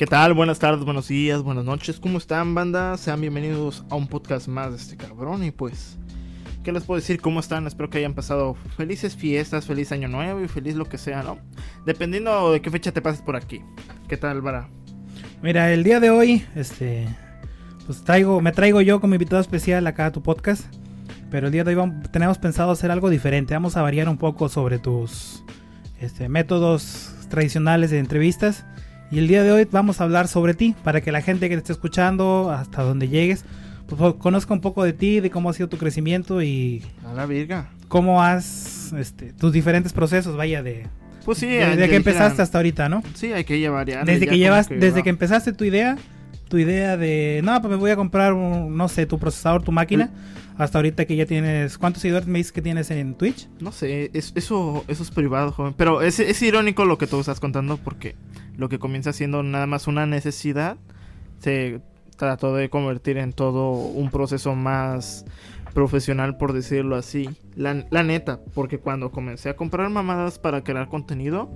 ¿Qué tal? Buenas tardes, buenos días, buenas noches. ¿Cómo están, banda? Sean bienvenidos a un podcast más de este cabrón. Y pues, ¿qué les puedo decir? ¿Cómo están? Espero que hayan pasado felices fiestas, feliz año nuevo y feliz lo que sea, ¿no? Dependiendo de qué fecha te pases por aquí. ¿Qué tal, Vara? Mira, el día de hoy, este, pues traigo, me traigo yo como invitado especial acá a tu podcast. Pero el día de hoy tenemos pensado hacer algo diferente. Vamos a variar un poco sobre tus este, métodos tradicionales de entrevistas. Y el día de hoy vamos a hablar sobre ti, para que la gente que te esté escuchando, hasta donde llegues, pues, conozca un poco de ti, de cómo ha sido tu crecimiento y A la virga. cómo has, este, tus diferentes procesos, vaya, de, Pues sí, de- ya de que dijeran- empezaste hasta ahorita, ¿no? Sí, hay que llevar ya. Desde que llevas, desde va. que empezaste tu idea, tu idea de, no, pues me voy a comprar, un, no sé, tu procesador, tu máquina, hasta ahorita que ya tienes, ¿cuántos seguidores me dices que tienes en Twitch? No sé, es- eso, eso es privado, joven. Pero es, es irónico lo que tú estás contando porque lo que comienza siendo nada más una necesidad se trató de convertir en todo un proceso más profesional, por decirlo así. La, neta, porque cuando comencé a comprar mamadas para crear contenido,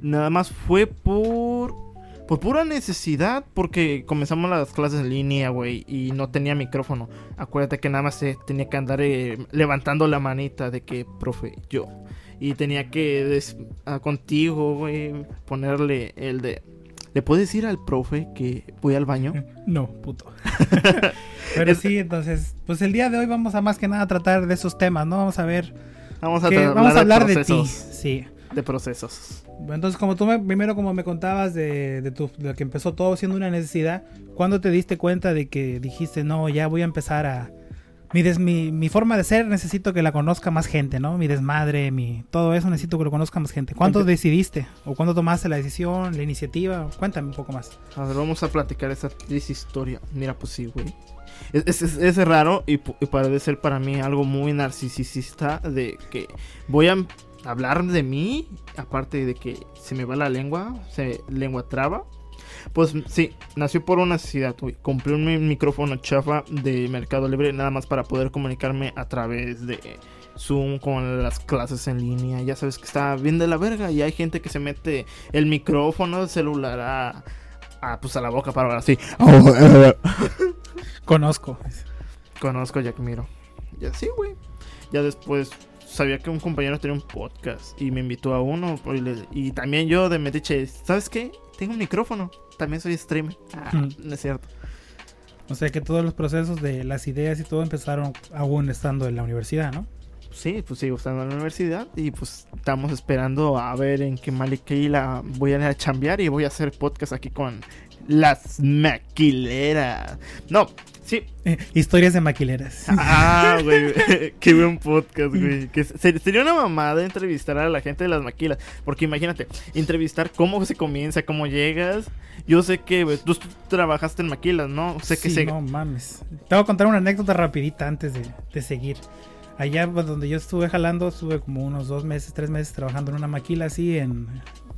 nada más fue por... Por pura necesidad, porque comenzamos las clases en línea, güey, y no tenía micrófono. Acuérdate que nada más se tenía que andar eh, levantando la manita de que, profe, yo. Y tenía que, des- ah, contigo, güey, ponerle el de... ¿Le puedes decir al profe que voy al baño? No, puto. Pero sí, entonces, pues el día de hoy vamos a más que nada tratar de esos temas, ¿no? Vamos a ver, Vamos a, que- vamos a hablar de ti, procesos, sí. De procesos. Entonces, como tú me- primero como me contabas de, de, tu, de que empezó todo siendo una necesidad, ¿cuándo te diste cuenta de que dijiste, no, ya voy a empezar a... Mi, des- mi, mi forma de ser necesito que la conozca más gente, ¿no? Mi desmadre, mi todo eso necesito que lo conozca más gente. ¿Cuándo Empe- decidiste? ¿O cuándo tomaste la decisión, la iniciativa? Cuéntame un poco más. A ver, vamos a platicar esa triste historia. Mira, pues sí, güey. Es, es- es- es raro y, y parece ser para mí algo muy narcisista de que voy a hablar de mí, aparte de que se me va la lengua, se lengua traba. Pues sí, nació por una necesidad, güey. Compré un mi- micrófono chafa de Mercado Libre nada más para poder comunicarme a través de Zoom con las clases en línea. Ya sabes que está bien de la verga y hay gente que se mete el micrófono del celular a, a, pues a la boca para hablar así. Conozco. Conozco Jack Miro. Y así, güey. Ya después sabía que un compañero tenía un podcast y me invitó a uno. Y, le- y también yo de metiche, ¿sabes qué? Tengo un micrófono. También soy streamer. Ah, Mm. no es cierto. O sea que todos los procesos de las ideas y todo empezaron aún estando en la universidad, ¿no? Sí, pues sigo estando en la universidad y pues estamos esperando a ver en qué Malikeila voy a ir a chambear y voy a hacer podcast aquí con las maquileras. No, sí. Eh, historias de maquileras. Ah, güey, qué buen podcast, güey. Que sería una mamada entrevistar a la gente de las maquilas. Porque imagínate, entrevistar cómo se comienza, cómo llegas. Yo sé que tú trabajaste en maquilas, ¿no? Sé que Sí, se... no mames. Te voy a contar una anécdota rapidita antes de, de seguir. Allá pues, donde yo estuve jalando, estuve como unos dos meses, tres meses trabajando en una maquila así en...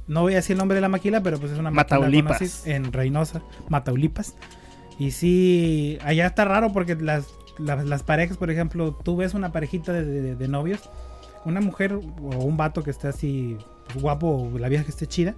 No voy a decir el nombre de la maquila, pero pues es una maquila Mataulipas. en Reynosa, Mataulipas. Y sí, allá está raro porque las, las, las parejas, por ejemplo, tú ves una parejita de, de- de novios, una mujer o un vato que esté así pues, guapo o la vieja que esté chida,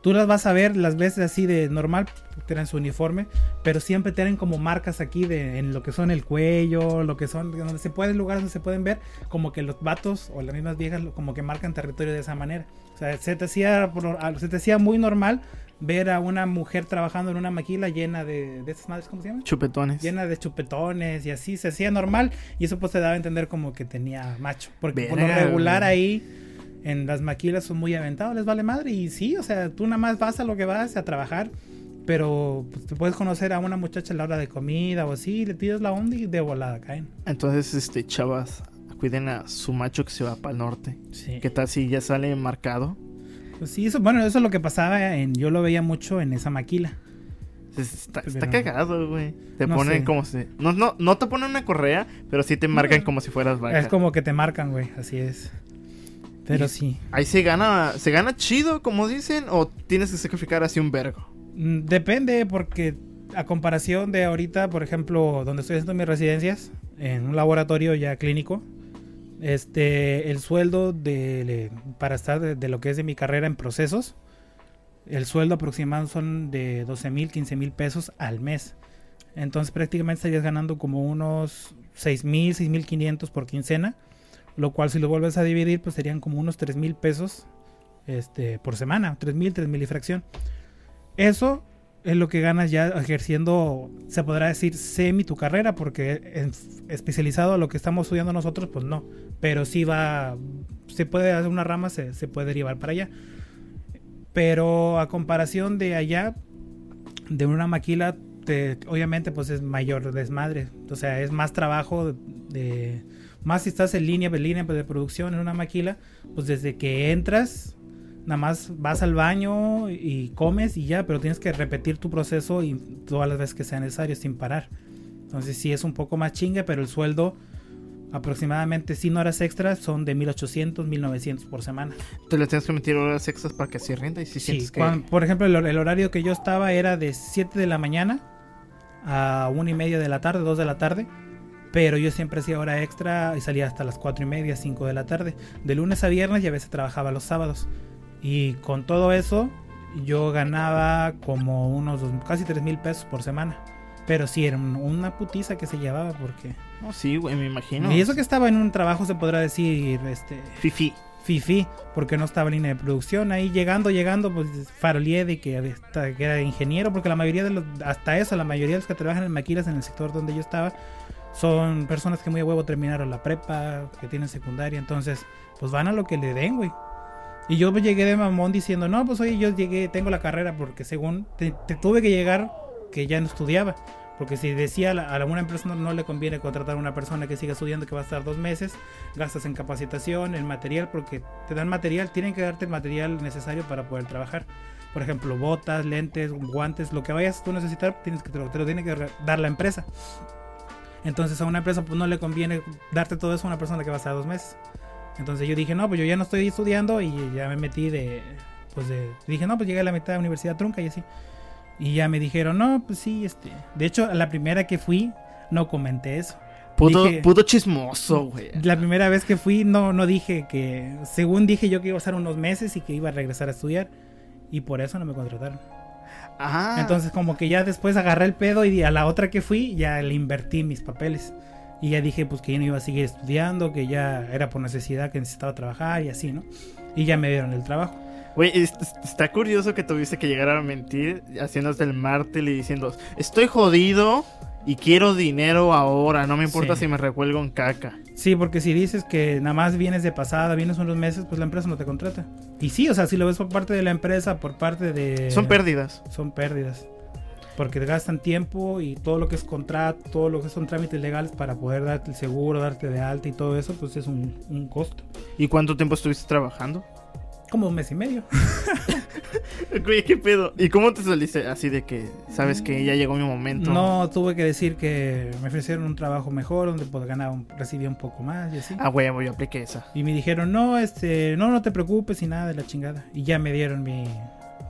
tú las vas a ver, las ves así de normal, tienen su uniforme, pero siempre tienen como marcas aquí de en lo que son el cuello, lo que son, donde se pueden, lugares donde se pueden ver, como que los vatos o las mismas viejas como que marcan territorio de esa manera. Sea, se te hacía, ah, se te hacía muy normal ver a una mujer trabajando en una maquila llena de, de estas madres, ¿cómo se llaman? Chupetones. Llena de chupetones y así se hacía normal y eso pues te daba a entender como que tenía macho. Porque por lo regular ahí en las maquilas son muy aventados, les vale madre. Y sí, o sea, tú nada más vas a lo que vas, a trabajar. Pero pues, te puedes conocer a una muchacha a la hora de comida o así, le pides la onda y de volada caen. Entonces, este, chavas, cuiden a su macho que se va para el norte. Sí. ¿Qué tal si ya sale marcado? Pues sí, eso, bueno, eso es lo que pasaba en, yo lo veía mucho en esa maquila. Está, Pero- está cagado, güey. Te No ponen sé. como si... No, no, no te ponen una correa, pero sí te marcan como si fueras vaca. Es como que te marcan, güey, así es. Pero Y- sí. Ahí se gana, se gana chido, como dicen, o tienes que sacrificar así un vergo. Mm, Depende porque a comparación de ahorita, por ejemplo, donde estoy haciendo mis residencias, en un laboratorio ya clínico, este, el sueldo de, para estar de, lo que es de mi carrera en procesos, el sueldo aproximado son de 12 mil, 15 mil pesos al mes. Entonces prácticamente estarías ganando como unos 6 mil, 6 mil 500 por quincena. Lo cual si lo vuelves a dividir pues serían como unos 3 mil pesos este, por semana. 3 mil, 3 mil y fracción. Eso es lo que ganas ya ejerciendo, se podrá decir, semi tu carrera, porque especializado a lo que estamos estudiando nosotros, pues no. Pero sí va, se puede hacer una rama, se, se puede derivar para allá. Pero a comparación de allá, de una maquila, te- obviamente pues es mayor desmadre. O sea, es más trabajo de, de- más si estás en línea, en línea de producción en una maquila, pues desde que entras, nada más vas al baño y comes y ya, pero tienes que repetir tu proceso y todas las veces que sea necesario sin parar. Entonces sí es un poco más chinga, pero el sueldo aproximadamente sin horas extras son de 1800, 1900 por semana. Te le tienes que meter horas extras para que así renta y si Sí, sientes que... cuan- por ejemplo, el, el horario que yo estaba era de 7 de la mañana a 1 y media de la tarde, 2 de la tarde. Pero yo siempre hacía hora extra y salía hasta las 4 y media, 5 de la tarde. De lunes a viernes y a veces trabajaba los sábados. Y con todo eso, yo ganaba como unos dos- casi 3 mil pesos por semana. Pero sí, era un- una putiza que se llevaba porque... No, sí, güey, me imagino. Y eso que estaba en un trabajo, se podrá decir, este, Fifi. Fifi, porque no estaba en línea de producción. Ahí llegando, llegando, pues faroleé de que, era ingeniero, porque la mayoría de los, hasta eso, la mayoría de los que trabajan en maquilas en el sector donde yo estaba, son personas que muy a huevo terminaron la prepa, que tienen secundaria, entonces, pues van a lo que le den, güey. Y yo pues, llegué de mamón diciendo, no, pues oye, yo llegué, tengo la carrera, porque según te, te tuve que llegar que ya no estudiaba. Porque si decía a, alguna empresa no, no le conviene contratar a una persona que siga estudiando que va a estar dos meses, gastas en capacitación, en material, porque te dan material, tienen que darte el material necesario para poder trabajar. Por ejemplo, botas, lentes, guantes, lo que vayas tú necesitar, tienes que, te, lo, te lo tiene que dar la empresa. Entonces a una empresa pues no le conviene darte todo eso a una persona que va a estar dos meses. Entonces yo dije, no, pues yo ya no estoy estudiando y ya me metí de, pues de, dije, no, pues llegué a la mitad de la universidad trunca y así. Y ya me dijeron, no, pues sí, este. De hecho, a la primera que fui, no comenté eso. Puto, Dije- puto chismoso, güey. La primera vez que fui, no, no dije que. Según dije yo que iba a estar unos meses y que iba a regresar a estudiar. Y por eso no me contrataron. Ah. Entonces, como que ya después agarré el pedo y a la otra que fui, ya le invertí mis papeles. Y ya dije, pues que ya no iba a seguir estudiando, que ya era por necesidad, que necesitaba trabajar y así, ¿no? Y ya me dieron el trabajo. Güey, es- es- está curioso que tuviste que llegar a mentir haciéndose el mártir y diciendo, estoy jodido y quiero dinero ahora, no me importa Sí. si me recuelgo en caca. Sí, porque si dices que nada más vienes de pasada, vienes unos meses, pues la empresa no te contrata. Y sí, o sea, si lo ves por parte de la empresa, por parte de... Son pérdidas. son pérdidas. Porque te gastan tiempo y todo lo que es contrato, todo lo que son trámites legales para poder darte el seguro, darte de alta y todo eso, pues es un, un costo. ¿Y cuánto tiempo estuviste trabajando? Como un mes y medio. Güey, ¿qué pedo? ¿Y cómo te saliste así de que sabes que ya llegó mi momento? No tuve que decir que me ofrecieron un trabajo mejor donde pues, ganaba, un- recibía un poco más y así. Ah, güey, yo apliqué esa. Y me dijeron, no, este, no, no te preocupes y nada de la chingada. Y ya me dieron mi,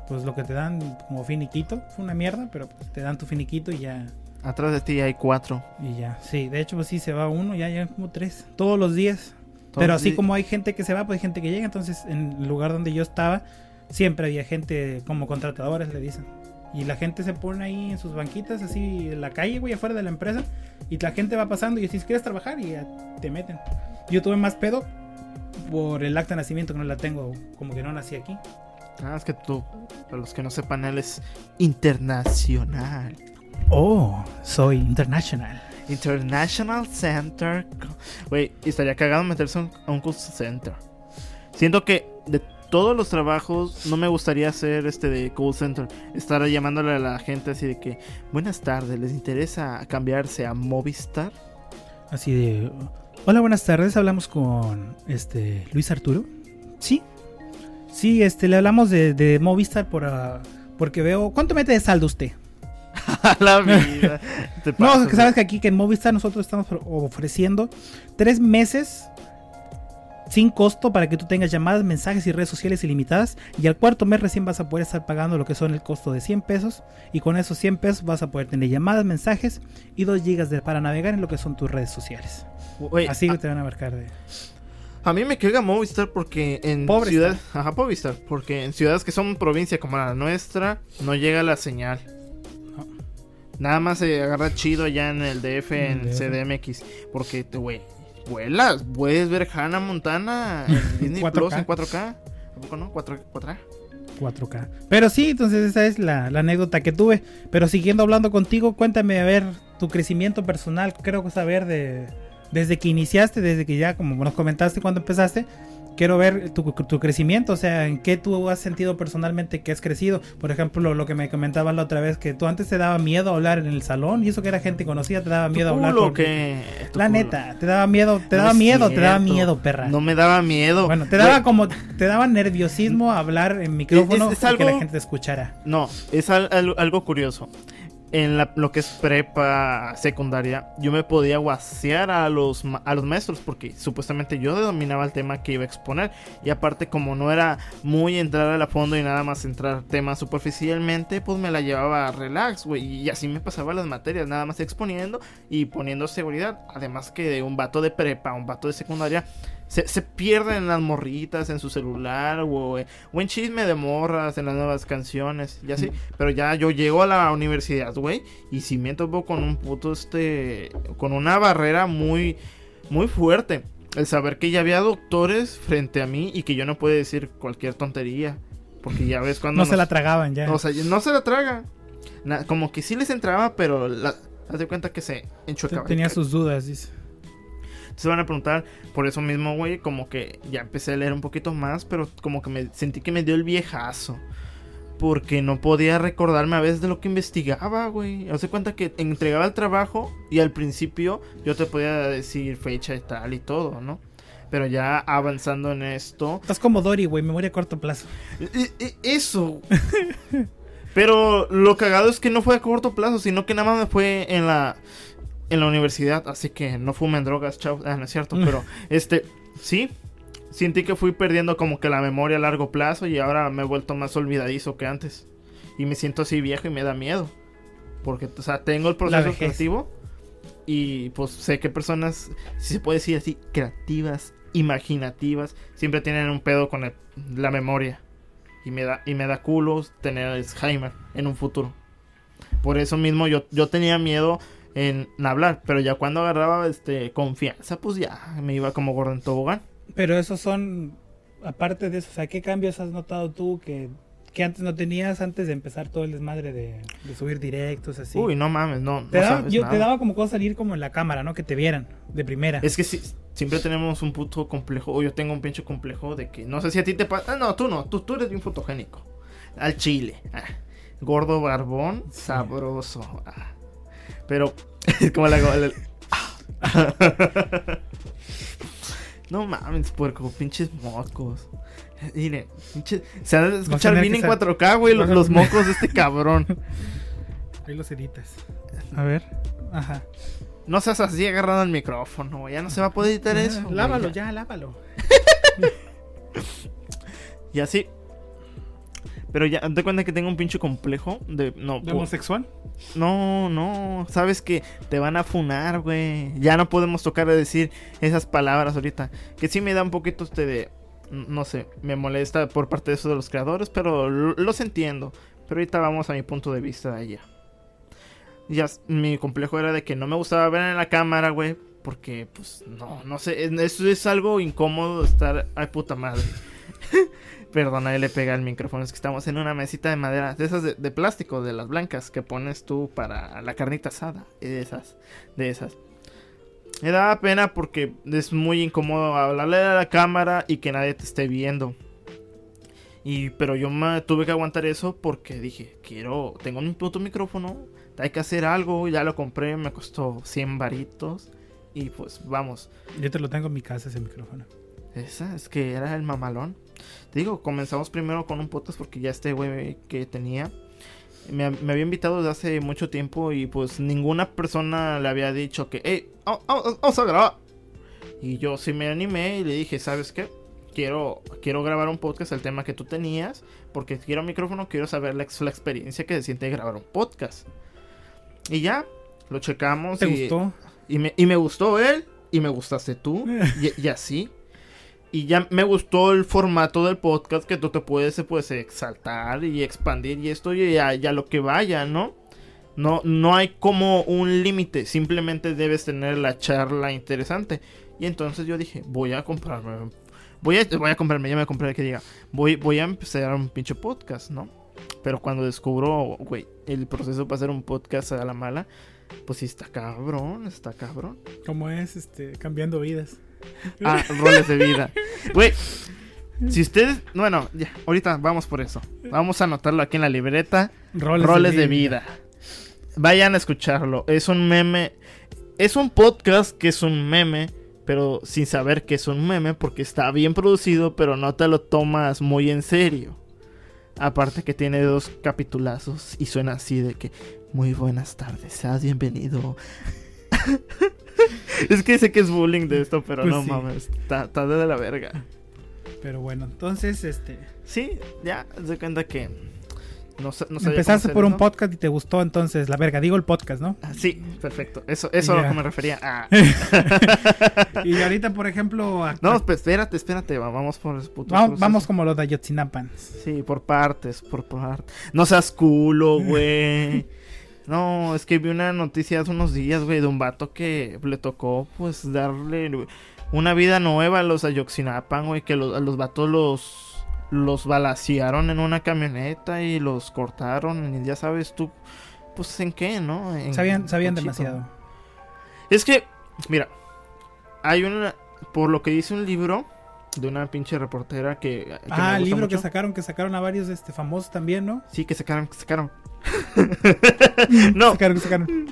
pues lo que te dan como finiquito. Fue una mierda, pero pues, te dan tu finiquito y ya, Atrás de ti hay cuatro. y ya. Sí, de hecho, pues sí, se va uno, ya llegan como tres, todos los días. Todos Pero así como hay gente que se va, pues hay gente que llega. Entonces, en el lugar donde yo estaba, siempre había gente como contratadores, le dicen. Y la gente se pone ahí en sus banquitas, así en la calle, güey, afuera de la empresa. Y la gente va pasando y si quieres trabajar y ya te meten. Yo tuve más pedo por el acta de nacimiento que no la tengo, como que no nací aquí. Ah, es que tú, para los que no sepan, él es internacional. Oh, soy international. International Center. Güey, estaría cagado meterse a un- a un call center. Siento que de todos los trabajos no me gustaría hacer este de call center. Estar llamándole a la gente así de que, buenas tardes, ¿les interesa cambiarse a Movistar? Así de, hola, buenas tardes. Hablamos con este Luis Arturo. Sí, sí, este, le hablamos de, de Movistar por, ah, porque veo. ¿Cuánto mete de saldo usted? a la vida. No, que sabes que aquí que en Movistar nosotros estamos ofreciendo tres meses sin costo para que tú tengas llamadas, mensajes y redes sociales ilimitadas. Y al cuarto mes recién vas a poder estar pagando lo que son el costo de 100 pesos. Y con esos 100 pesos vas a poder tener llamadas, mensajes y 2 gigas de, para navegar en lo que son tus redes sociales. Así que te van a marcar de... A mí me queda Movistar porque en ciudades, ajá, Movistar, porque en ciudades que son provincia como la nuestra no llega la señal. Nada más se agarra chido allá en el DF, en En el CDMX, porque te güey, vuelas, puedes ver Hannah Montana en Disney 4K. Plus en 4K. ¿A poco no? 4, 4 4K. Pero sí, entonces esa es la, la anécdota que tuve. Pero siguiendo hablando contigo, cuéntame a ver tu crecimiento personal. Creo que saber de desde que iniciaste, desde que ya como nos comentaste cuando empezaste. Quiero ver tu, tu crecimiento, o sea, en qué tú has sentido personalmente que has crecido. Por ejemplo, lo que me comentabas la otra vez, que tú antes te daba miedo hablar en el salón y eso que era gente conocida, te daba miedo hablar. por- que La culo. neta, te daba miedo, te No daba miedo, te daba miedo, perra. No me daba miedo. Bueno, te daba como, te daba nerviosismo hablar en micrófono es que la gente te escuchara. No, es al- al- algo curioso. En la- lo que es prepa secundaria, yo me podía guasear a los, a los maestros porque supuestamente yo dominaba el tema que iba a exponer. Y aparte, como no era muy entrar a la fondo y nada más entrar temas superficialmente, pues me la llevaba relax, güey. Y así me pasaba las materias, nada más exponiendo y poniendo seguridad. Además que de un vato de prepa, un vato de secundaria, se, se pierden en las morritas, en su celular, o, eh, o en chisme de morras, en las nuevas canciones, y así. Pero ya yo llego a la universidad, güey, y si me topo con un puto, este, con una barrera muy, muy fuerte. El saber que ya había doctores frente a mí y que yo no puedo decir cualquier tontería. Porque ya ves cuando... No se la tragaban ya. o sea, no se la traga. Na- como que sí les entraba, pero la, haz de cuenta que se enchocaba. Tenía sus dudas, dice. Se van a preguntar por eso mismo, güey, como que ya empecé a leer un poquito más, pero como que me sentí que me dio el viejazo. Porque no podía recordarme a veces de lo que investigaba, güey. Haz de cuenta que entregaba el trabajo y al principio yo te podía decir fecha y tal y todo, ¿no? Pero ya avanzando en esto, Estás como Dory, güey, memoria a corto plazo. e- e- Eso. Pero lo cagado es que no fue a corto plazo, sino que nada más me fue en la en la universidad, así que no fumen drogas, chao. Ah, no es cierto, pero este sí sentí que fui perdiendo como que la memoria a largo plazo y ahora me he vuelto más olvidadizo que antes. Y me siento así viejo y me da miedo. Porque, o sea, tengo el proceso creativo y pues sé que personas, si se puede decir así, creativas, imaginativas, siempre tienen un pedo con el- la memoria. Y me da, y me da culo tener Alzheimer en un futuro. Por eso mismo yo, yo tenía miedo en hablar, pero ya cuando agarraba este confianza, pues ya me iba como gordo en tobogán. Pero esos son, aparte de eso, o sea, ¿qué cambios has notado tú que, que antes no tenías antes de empezar todo el desmadre de, de subir directos así? Uy, no mames, no. te, no daba, sabes yo- nada. te daba como cosa salir como en la cámara, ¿no? Que te vieran de primera. Es que sí, siempre tenemos un puto complejo, o yo tengo un pinche complejo de que no sé si a ti te pasa. Ah, no, tú no, tú, tú eres bien fotogénico. Al chile. ah, gordo, barbón, Sí. sabroso. ah. Pero es como la. la- no mames, puerco, pinches mocos. Mire, pinche- se han de escuchar bien en sa- 4K, güey, los, los mocos de este cabrón. Ahí los editas. A ver. Ajá. No seas así agarrando el micrófono, güey, ya no se va a poder editar eso. güey, lávalo ya. ya, lávalo. Y así. Pero ya, te cuenta que tengo un pinche complejo de. No, ¿De homosexual? no, no. Sabes que te van a funar, güey. Ya no podemos tocar de decir esas palabras ahorita. Que sí me da un poquito este de. No sé, me molesta por parte de eso de los creadores, pero lo- los entiendo. Pero ahorita vamos a mi punto de vista de allá. Ya, mi complejo era de que no me gustaba ver en la cámara, güey. Porque, pues, no, no sé. es- Eso es algo incómodo estar. Ay, puta madre. Perdona, le pega el micrófono. Es que estamos en una mesita de madera. De esas de, de plástico, de las blancas que pones tú para la carnita asada. De esas. De esas. Me daba pena porque es muy incómodo hablarle a la cámara y que nadie te esté viendo. Y, pero yo me tuve que aguantar eso porque dije, quiero, tengo un puto micrófono, hay que hacer algo, ya lo compré, me costó 100 varitos. Y pues vamos, Yo te lo tengo en mi casa ese micrófono. esa es que era el mamalón. Te digo, comenzamos primero con un podcast porque ya este güey que tenía me, me había invitado desde hace mucho tiempo y pues ninguna persona le había dicho que, hey, vamos, vamos- vamos a grabar. Y yo sí me animé y le dije, ¿sabes qué? Quiero, quiero grabar un podcast, el tema que tú tenías, porque quiero micrófono, quiero saber la, ex- la experiencia que se siente grabar un podcast. Y ya, lo checamos. ¿Te y, gustó? y me, y me gustó él, y me gustaste tú, y, y así. Y ya me gustó el formato del podcast que tú te puedes pues, exaltar y expandir y esto ya, ya lo que vaya, ¿no? No, no hay como un límite, simplemente debes tener la charla interesante. Y entonces yo dije, voy a comprarme, voy a, voy a comprarme, ya me compré que diga, voy, voy a empezar un pinche podcast, ¿no? Pero cuando descubro, güey, el proceso para hacer un podcast a la mala, pues sí está cabrón, está cabrón. ¿Cómo es este cambiando vidas? Ah, roles de vida. Güey, si ustedes, bueno, ya, ahorita vamos por eso. Vamos a anotarlo aquí en la libreta. Roles, de, vida. Vayan a escucharlo. Es un meme. Es un podcast que es un meme, pero sin saber que es un meme porque está bien producido, pero no te lo tomas muy en serio. Aparte que tiene dos capitulazos y suena así de que muy buenas tardes, seas bienvenido. es que sé que es bullying de esto, pero pues no mames, está, de la verga. Pero bueno, entonces, este. Sí, ya, se cuenta que. No, no Empezaste por un podcast y te gustó entonces la verga. Digo el podcast, ¿no? Ah, sí, perfecto. Eso, eso a lo que me refería. Ah. y ahorita, por ejemplo. No, pues espérate, espérate. Vamos por vamos, vamos, como los de. Sí, por partes, por partes. No seas culo, güey. No, es que vi una noticia hace unos días, güey, de un vato que le tocó, pues, darle una vida nueva a los Ayoxinapan, güey, que los, a los vatos los, los balacearon en una camioneta y los cortaron, y ya sabes tú, pues, en qué, ¿no? sabían sabían demasiado. Es que, mira, hay una, por lo que dice un libro de una pinche reportera que... ah, el libro que sacaron, que sacaron a varios este, famosos también, ¿no? Sí, que sacaron, que sacaron. no,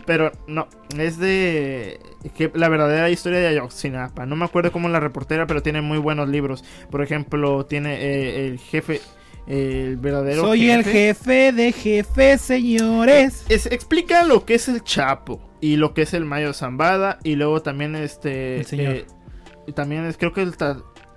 pero no, es de que la verdadera historia de Ayotzinapa. No me acuerdo cómo la reportera, pero tiene muy buenos libros. Por ejemplo, tiene eh, el jefe, el verdadero. Soy el jefe de jefes, señores. explica lo que es el Chapo y lo que es el Mayo Zambada y luego también este. Eh, también es, creo que el,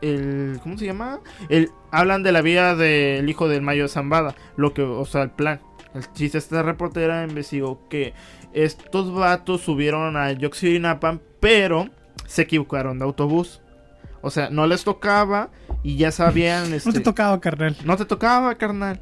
el ¿cómo se llama? El hablan de la vida del hijo del Mayo Zambada, lo que, o sea, el plan. El chiste esta reportera investigó que estos vatos subieron a Yoxinapan, pero se equivocaron de autobús. O sea, no les tocaba y ya sabían. no te este, tocaba, carnal. No te tocaba, carnal.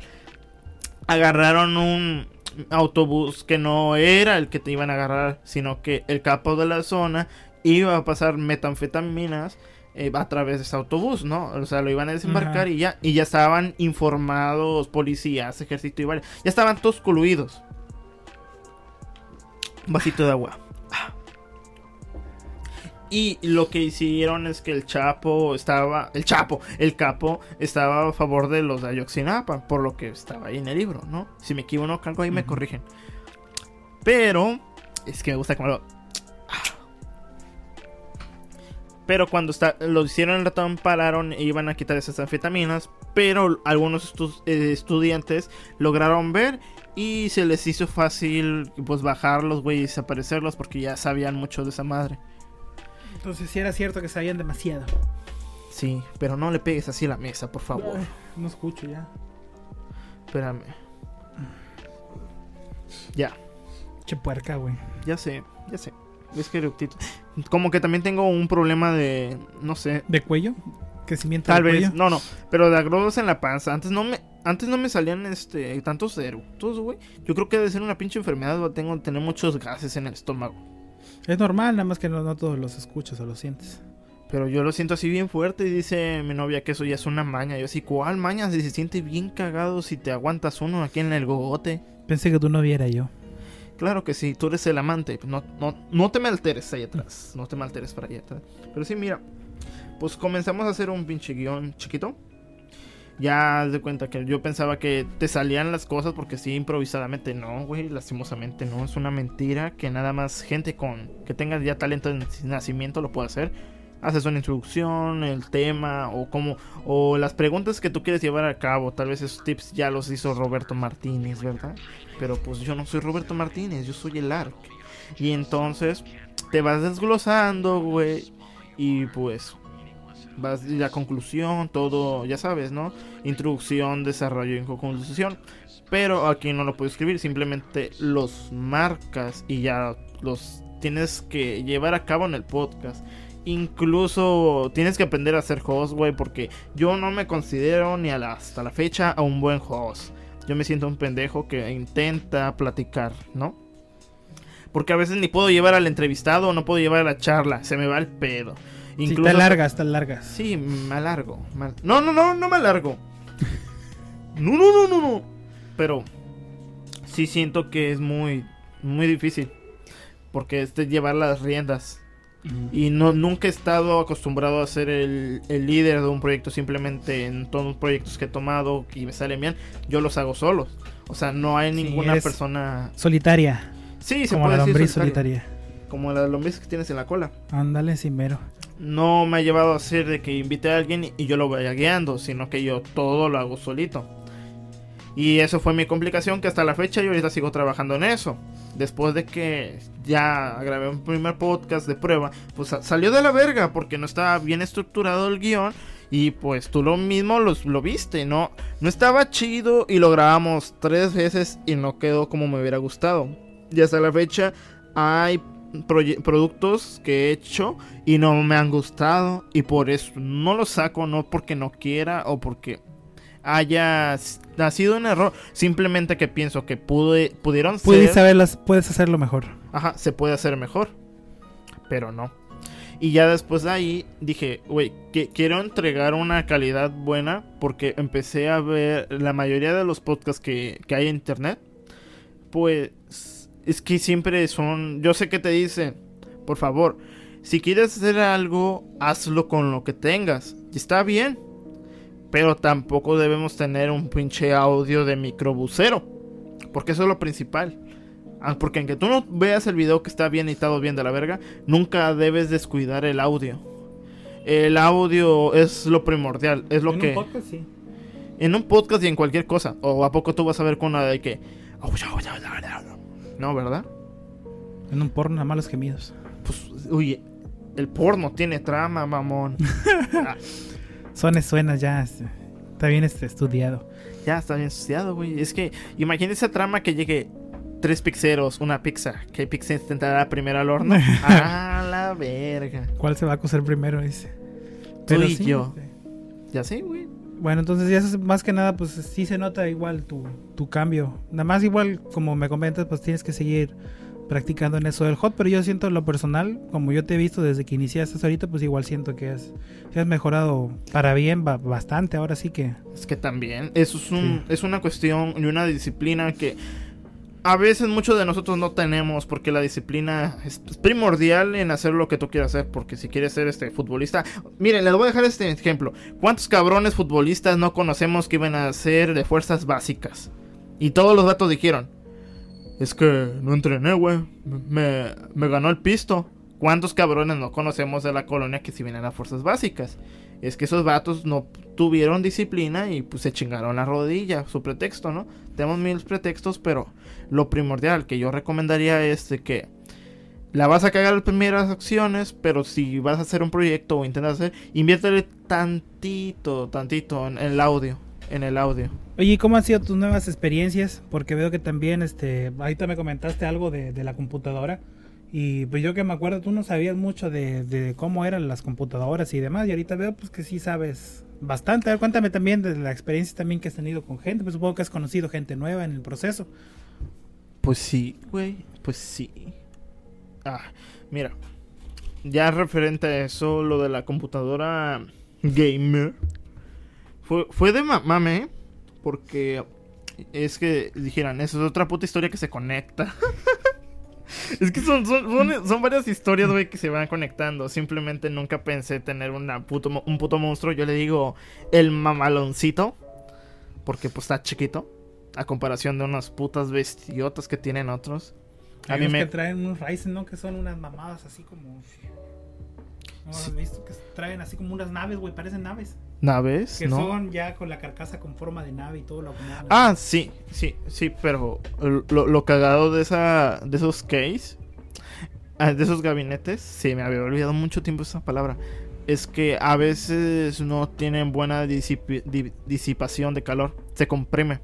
Agarraron un autobús que no era el que te iban a agarrar, sino que el capo de la zona iba a pasar metanfetaminas eh, a través de ese autobús, ¿no? O sea, lo iban a desembarcar y ya, y ya estaban informados policías, ejército y varios. Ya estaban todos coluidos. Un vasito de agua. Y lo que hicieron es que el Chapo estaba. El Chapo, el Capo, estaba a favor de los de Ayotzinapa, por lo que estaba ahí en el libro, ¿no? Si me equivoco, algo ahí me corrigen. Pero. Es que me gusta como Pero cuando está, lo hicieron el ratón, pararon e iban a quitar esas anfetaminas. Pero algunos eh, estudiantes lograron ver y se les hizo fácil pues bajarlos, güey, y desaparecerlos porque ya sabían mucho de esa madre. Entonces sí era cierto que sabían demasiado. Sí, pero no le pegues así a la mesa, por favor. no escucho ya. Espérame. Ya. Che puerca, güey. Ya sé, ya sé. Es que Como que también tengo un problema de. No sé. ¿De cuello? ¿Crecimiento Tal vez. No, no. Pero de agrodos en la panza. Antes no me. Antes no me salían este tantos eructos, güey. Yo creo que debe ser una pinche enfermedad. Tengo tener muchos gases en el estómago. Es normal, nada más que no, todos los escuchas o los sientes. Pero yo lo siento así bien fuerte y dice mi novia que eso ya es una maña. Yo así, ¿cuál maña? Si se siente bien cagado si te aguantas uno aquí en el gogote. Pensé que tú no viera yo. Claro que sí, tú eres el amante. No, no, no te me alteres ahí atrás. No te me alteres para allá atrás. Pero sí, mira. Pues comenzamos a hacer un pinche guion chiquito. Ya de cuenta que yo pensaba que te salían las cosas porque sí, improvisadamente. No, güey, lastimosamente no. Es una mentira que nada más gente con que tenga ya talento de nacimiento lo puede hacer haces una introducción, el tema o como o las preguntas que tú quieres llevar a cabo. Tal vez esos tips ya los hizo Roberto Martínez, ¿verdad? Pero pues yo no soy Roberto Martínez, yo soy el ARC. Y entonces te vas desglosando, güey. Y pues vas la conclusión, todo, ya sabes, ¿no? Introducción, desarrollo y conclusión. Pero aquí no lo puedo escribir, simplemente los marcas y ya los tienes que llevar a cabo en el podcast. Incluso tienes que aprender a ser host, güey, porque yo no me considero ni hasta la fecha a un buen host. Yo me siento un pendejo que intenta platicar, ¿no? Porque a veces ni puedo llevar al entrevistado, no puedo llevar a la charla, se me va el pedo. Incluso, sí, está larga, está larga. Sí, me alargo. No, no, no, no me alargo. no, no, no, no, no. Pero sí siento que es muy, muy difícil. Porque es de llevar las riendas. Y no, nunca he estado acostumbrado a ser el, líder de un proyecto. Simplemente en todos los proyectos que he tomado y me salen bien, yo los hago solos. O sea, no hay ninguna persona. Solitaria. Sí, se Como puede la lombriz solitaria. solitaria. Como la lombriz que tienes en la cola. Ándale, mero No me ha llevado a ser de que invite a alguien y yo lo vaya guiando, sino que yo todo lo hago solito. Y eso fue mi complicación que hasta la fecha yo ahorita sigo trabajando en eso. Después de que ya grabé un primer podcast de prueba, pues salió de la verga porque no estaba bien estructurado el guion. Y pues tú lo mismo lo viste, ¿no? No estaba chido y lo grabamos tres veces y no quedó como me hubiera gustado. Y hasta la fecha hay productos que he hecho y no me han gustado y por eso no los saco, no porque no quiera o porque haya sido un error, simplemente que pienso que pude, pudieron puedes Saberlas, puedes hacerlo mejor. Ajá, se puede hacer mejor, pero no. Y ya después de ahí dije, güey, que quiero entregar una calidad buena porque empecé a ver la mayoría de los podcasts que, que hay en internet. Pues es que siempre son, yo sé que te dicen, por favor, si quieres hacer algo, hazlo con lo que tengas. Y está bien. Pero tampoco debemos tener un pinche audio de microbusero. Porque eso es lo principal. Ah, porque aunque tú no veas el video que está bien editado bien de la verga, nunca debes descuidar el audio. El audio es lo primordial, es lo que... En un podcast sí. En un podcast y en cualquier cosa. O a poco tú vas a ver con una de que... No, ¿verdad? En un porno, nada más los gemidos. Pues, oye, el porno tiene trama, mamón. Ah. Suena, suena ya. Está bien este, estudiado. Ya, está bien estudiado, güey. Es que, imagínate esa trama que llegue tres pixeros, una pizza. ¿Qué pizza intentará primero al horno? ¡Ah, la verga! ¿Cuál se va a cocer primero? Dice. Tú y yo. Este. Ya sé, güey. Bueno, entonces ya más que nada, pues sí se nota igual tu, tu cambio. Nada más igual, como me comentas, pues tienes que seguir practicando en eso del hot, pero yo siento lo personal, como yo te he visto desde que iniciaste ahorita, pues igual siento que has, has mejorado para bien bastante, ahora sí que... Es que también, eso es, un, es una cuestión y una disciplina que a veces muchos de nosotros no tenemos porque la disciplina es primordial en hacer lo que tú quieras hacer porque si quieres ser este futbolista miren les voy a dejar este ejemplo. Cuántos cabrones futbolistas no conocemos que iban a ser de fuerzas básicas y todos los datos dijeron es que no entrené, güey. Me, ganó el pisto. ¿Cuántos cabrones no conocemos de la colonia que si vienen a fuerzas básicas? Es que esos vatos no tuvieron disciplina y pues se chingaron la rodilla, su pretexto, ¿no? Tenemos mil pretextos, pero lo primordial que yo recomendaría es de que la vas a cagar las primeras acciones, pero si vas a hacer un proyecto o intentas hacer, inviértele tantito, tantito en el audio en el audio. Oye, ¿cómo han sido tus nuevas experiencias? Porque veo que también, este, ahorita me comentaste algo de, la computadora. Y pues yo que me acuerdo, tú no sabías mucho de, cómo eran las computadoras y demás. Y ahorita veo pues que sí sabes bastante. A ver, cuéntame también de la experiencia también que has tenido con gente. Pues supongo que has conocido gente nueva en el proceso. Pues sí, güey. Pues sí. Ah, mira. Ya referente a eso, lo de la computadora gamer. Fue, de mame, porque es que dijeran, eso es otra puta historia que se conecta. es que son, son, varias historias, güey, que se van conectando. Simplemente nunca pensé tener una puto, un puto monstruo. Yo le digo el mamaloncito, porque pues está chiquito. A comparación de unas putas bestiotas que tienen otros. A mí me... que traen unos Ryzen, ¿no? Que son unas mamadas así como... ¿No has visto? Que traen así como unas naves, güey, parecen naves. ¿Naves? Que son ya con la carcasa con forma de nave y todo lo Ah, sí, sí, sí, pero lo, cagado de esa de esos case, ah, de esos gabinetes, sí, me había olvidado mucho tiempo esa palabra. Es que a veces no tienen buena disipación de calor, se comprime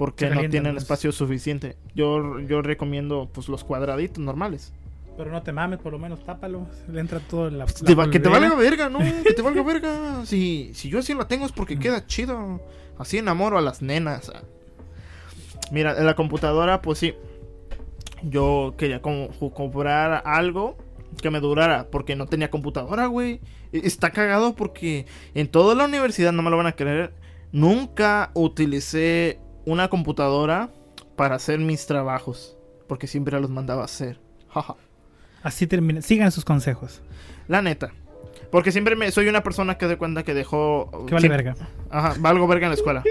porque no tienen espacio suficiente. Yo, yo recomiendo pues los cuadraditos normales. Pero no te mames, por lo menos tápalo. Le entra todo en la. Te va- que te valga verga, ¿no? Que te valga verga. Si, si yo así la tengo es porque queda chido. Así enamoro a las nenas. Mira, en la computadora, pues sí. Yo quería comprar algo que me durara. Porque no tenía computadora, güey. E- Está cagado porque en toda la universidad, no me lo van a creer. Nunca utilicé una computadora para hacer mis trabajos. Porque siempre los mandaba a hacer. Jaja. Así termina. Sigan sus consejos. La neta. Porque siempre me, soy una persona que de cuenta que dejó... Que vale verga. Ajá, valgo verga en la escuela.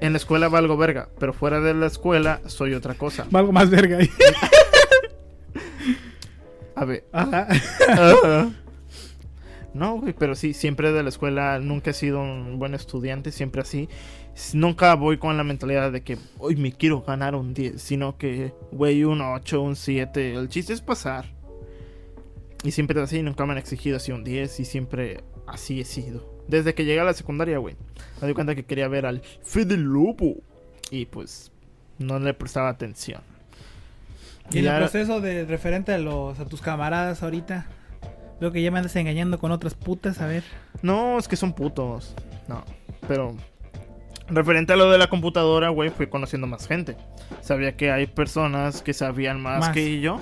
En la escuela valgo verga, pero fuera de la escuela soy otra cosa. Valgo más verga ahí. A ver. Ajá. No, güey, pero sí, siempre de la escuela nunca he sido un buen estudiante, siempre así. Nunca voy con la mentalidad de que hoy me quiero ganar un 10, sino que, güey, un 8, un 7. El chiste es pasar. Y siempre así, nunca me han exigido así un 10 y siempre así he sido. Desde que llegué a la secundaria, güey. Me di cuenta que quería ver al Fede Lobo. Y pues no le prestaba atención. Y en ya el proceso de referente a los a tus camaradas ahorita. Veo que ya me andas engañando con otras putas, a ver. No, es que son putos. No, pero referente a lo de la computadora, güey, fui conociendo más gente. Sabía que hay personas que sabían más, Más. que yo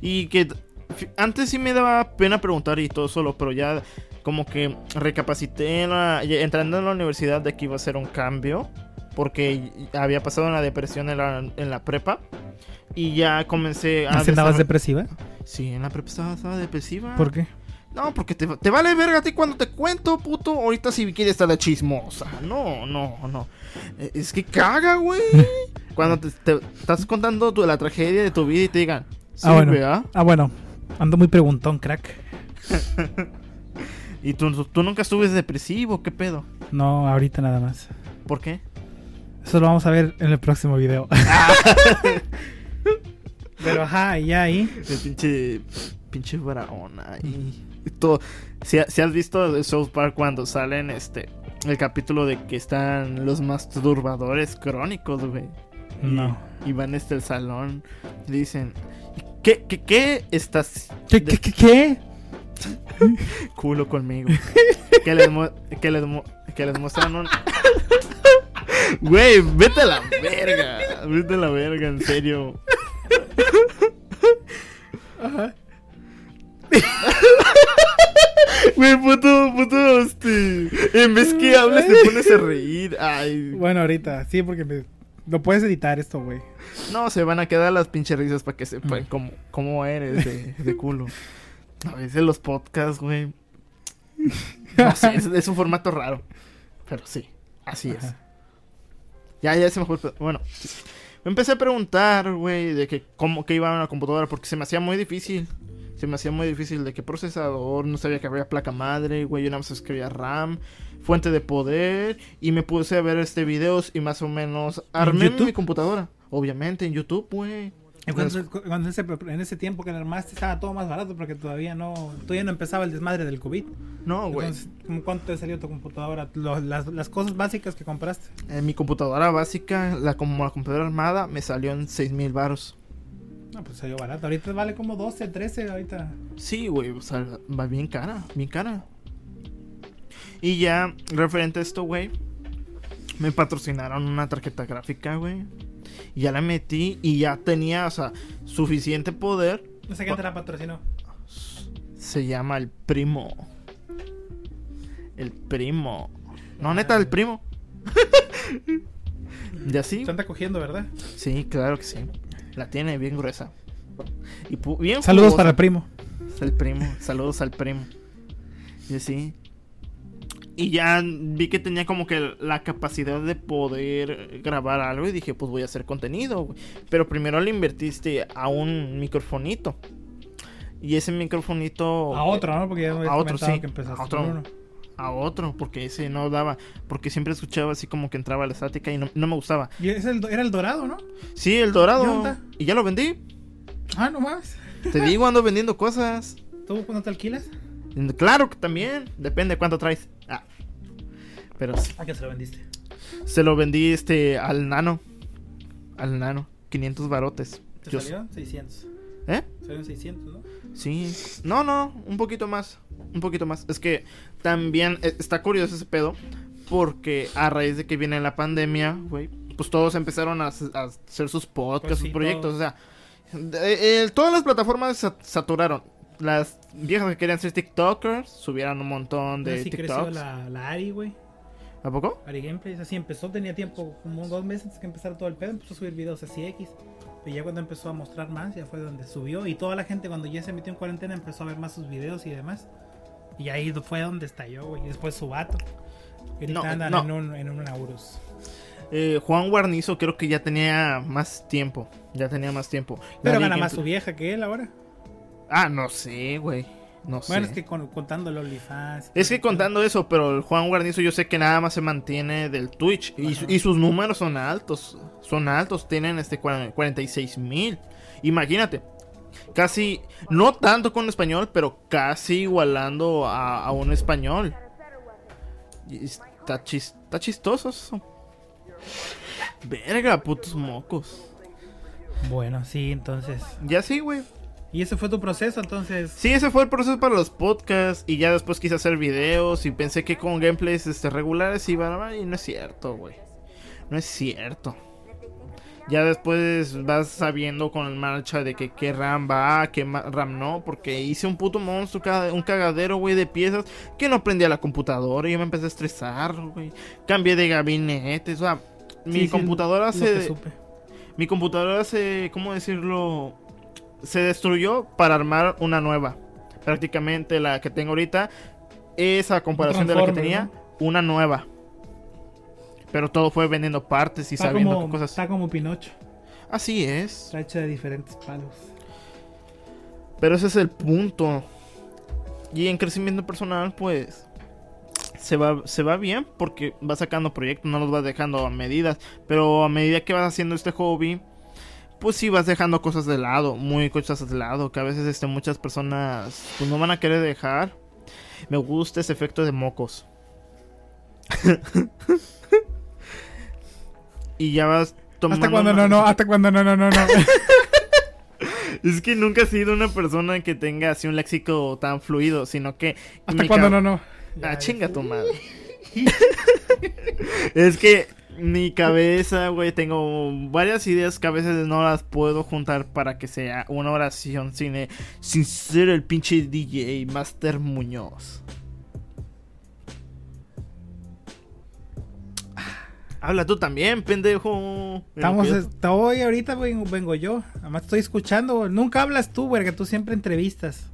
y que antes sí me daba pena preguntar y todo solo, pero ya como que recapacité en la- entrando en la universidad de que iba a ser un cambio porque había pasado una depresión en la, en la prepa y ya comencé a ¿Así andabas depresiva? Sí, en la prepa estaba, estaba depresiva. ¿Por qué? No, porque te, te vale verga a ti cuando te cuento, puto. Ahorita si quieres estar de chismosa. No, no, no. Eh, Es que caga, güey. Cuando te, te estás contando tu- la tragedia de tu vida y te digan. Sí, Ah, bueno. ¿verdad? Ah, bueno. Ando muy preguntón, crack. Y tú, tú- nunca estuviste depresivo, ¿qué pedo? No, ahorita nada más. ¿Por qué? Eso lo vamos a ver en el próximo video. Pero ajá, y ya ahí. El pinche. Pinche varaona. Y, y todo. Si, si has visto South Park cuando salen este. El capítulo de que están los masturbadores crónicos, güey. Y- No. Y van este el salón. Y dicen. ¿Qué, qué, qué estás ¿Qué, qué, qué, qué? culo conmigo? que les, que les, que les muestran un. Güey, vete a la verga. Vete a la verga, en serio. Güey, puto, puto, este. En vez que hables, te pones a reír. Ay. Bueno, ahorita, sí, porque me- lo puedes editar esto, güey. No, se van a quedar las pinches risas para que sepan Mm. cómo, cómo eres de, de culo. A veces los podcasts, güey. No sé, es, es un formato raro. Pero sí, así es. Ya, ya se me fue. Bueno, me empecé a preguntar, güey, de que cómo que iba a una computadora porque se me hacía muy difícil. Se me hacía muy difícil de qué procesador, no sabía que había placa madre, güey, yo nada más escribía RAM, fuente de poder y me puse a ver este videos y más o menos armé YouTube? mi computadora. Obviamente en YouTube, güey. Cuando, cuando en, ese, en ese tiempo que lo armaste estaba todo más barato porque todavía no todavía no empezaba el desmadre del COVID. No, güey. Entonces, ¿cómo ¿cuánto te salió tu computadora? Lo- las, las cosas básicas que compraste. En mi computadora básica, la como la computadora armada, me salió en 6 mil baros. No, pues salió barato. Ahorita vale como 12, 13 ahorita. Sí, güey, o sea, va bien cara, bien cara. Y ya, referente a esto, güey, me patrocinaron una tarjeta gráfica, güey. Y ya la metí y ya tenía, o sea, suficiente poder. No sé quién te la patrocinó. Se llama el primo. El primo. No, neta, el primo. y así. Se anda cogiendo, ¿verdad? Sí, claro que sí. La tiene bien gruesa. Y bien Saludos jugosa. para el primo. El primo, saludos al primo. Y así. Y ya vi que tenía como que la capacidad de poder grabar algo y dije, pues voy a hacer contenido. güey. Pero primero le invertiste a un microfonito. Y ese microfonito... A otro, ¿no? Porque ya A otro, sí. que empezaste A otro. con uno. A otro, porque ese no daba... Porque siempre escuchaba así como que entraba la estática y no, no me gustaba. Y ese era el dorado, ¿no? Sí, el ¿Y dorado. Y ya lo vendí. Ah, no más. Te digo, ando vendiendo cosas. ¿Tú cuándo te alquilas? Claro que también. Depende de cuánto traes. Ah. Pero sí. ¿A qué se lo vendiste? se lo vendí este al nano. Al nano. 500 barotes. ¿Te Yo- salió? 600. ¿Eh? Salieron 600, ¿no? Sí. No, no, un poquito más. Un poquito más. Es que también eh, está curioso ese pedo. Porque a raíz de que viene la pandemia, güey, pues todos empezaron a, hac- a hacer sus podcasts, Pues sí, sus proyectos. O sea, eh, eh, todas las plataformas se saturaron. Las viejas que querían ser TikTokers subieron un montón de creció TikToks. la, la Ari, güey. ¿A poco? Ari Gameplays, así empezó, tenía tiempo, como dos meses antes que empezara todo el pedo, empezó a subir videos así X. Pero ya cuando empezó a mostrar más, ya fue donde subió. Y toda la gente cuando ya se metió en cuarentena empezó a ver más sus videos y demás. Y ahí fue donde estalló, güey. Y después su vato. Y No, andan no. en un, en un Aurus. Eh, Juan Guarnizo creo que ya tenía más tiempo. Ya tenía más tiempo. Pero gana más su vieja que él ahora. Ah, no sé, güey. No sé. Bueno, es que con- contando el OnlyFans. Es que contando eso, pero el Juan Guarnizo yo sé que nada más se mantiene del Twitch. Y, sus números son altos. Son altos, tienen este cua- 46 mil. Imagínate. Casi, no tanto con español, pero casi igualando a, a un español. Y está, chis- está chistoso eso. Verga, putos mocos. Bueno, sí, entonces. Ya sí, güey. Y ese fue tu proceso, entonces. Sí, ese fue el proceso para los podcasts y ya después quise hacer videos y pensé que con gameplays este, regulares iban a... Y no es cierto, güey. No es cierto. Ya después vas sabiendo con el marcha de que qué RAM va, qué RAM no, porque hice un puto monstruo, un cagadero, güey, de piezas que no prendía la computadora y yo me empecé a estresar, güey. Cambié de gabinete, o sea, mi Sí, sí, computadora que se... Mi computadora se, ¿cómo decirlo? Se destruyó para armar una nueva. Prácticamente la que tengo ahorita es a comparación de la que tenía, una nueva. Pero todo fue vendiendo partes y Está sabiendo como, qué cosas. está como Pinocho. Así es. Está hecha de diferentes palos. Pero ese es el punto. Y en crecimiento personal, pues se va, se va bien porque va sacando proyectos, no los vas dejando a medidas. Pero a medida que vas haciendo este hobby, pues sí vas dejando cosas de lado, muy cosas de lado, que a veces este, muchas personas pues no van a querer dejar. Me gusta ese efecto de mocos. y ya vas tomando... Hasta cuando no, no, hasta cuando no, no, no, no. Es que nunca he sido una persona que tenga así un léxico tan fluido, sino que... Hasta cuando cab- no, no. Ah, Ya, chinga tu madre. es que mi cabeza, güey, tengo varias ideas que a veces no las puedo juntar para que sea una oración sin, eh, sin ser el pinche DJ Master Muñoz. Habla tú también, pendejo. Estamos, hoy ahorita vengo, vengo yo. Además estoy escuchando. Nunca hablas tú, güey, que tú siempre entrevistas.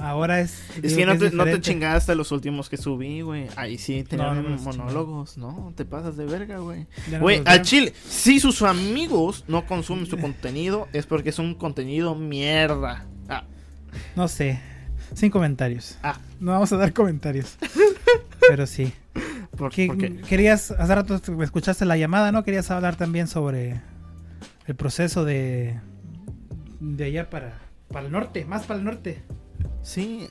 Ahora es. Es que no es te, no te chingaste los últimos que subí, güey. Ahí sí tenían No, no monólogos, ¿no? Te pasas de verga, güey. Güey, al chile, si sus amigos no consumen su contenido, es porque es un contenido mierda. Ah, No sé. Sin comentarios. ah, No vamos a dar comentarios. Pero sí. ¿por, ¿Qué- por qué? Querías, hace rato me escuchaste la llamada, ¿no? Querías hablar también sobre el proceso de de allá para, para el norte, más para el norte. Sí,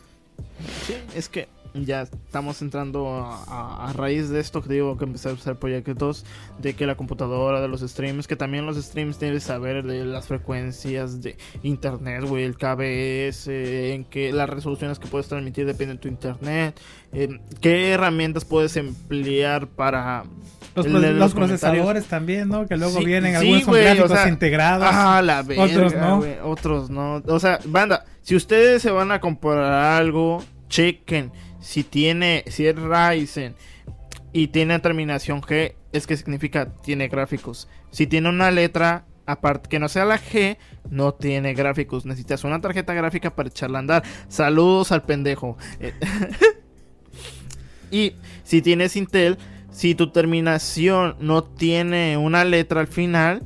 sí, es que ya estamos entrando a, a- a raíz de esto que digo que empecé a hacer proyectos de que la computadora, de los streams, que también los streams debes saber de las frecuencias de internet, güey, el KBS, en que las resoluciones que puedes transmitir dependen de tu internet, eh, qué herramientas puedes emplear para Los, procesadores también, ¿no? Que luego Sí, vienen sí, algunos o sea, integrados. Ah, la verga, Otros no. Otros no. O sea, banda, si ustedes se van a comprar algo, chequen si tiene, si es Ryzen y tiene terminación G, es que significa tiene gráficos. Si tiene una letra aparte que no sea la G, no tiene gráficos. Necesitas una tarjeta gráfica para echarla a andar. Saludos al pendejo. Eh, y si tienes Intel, si tu terminación no tiene una letra al final,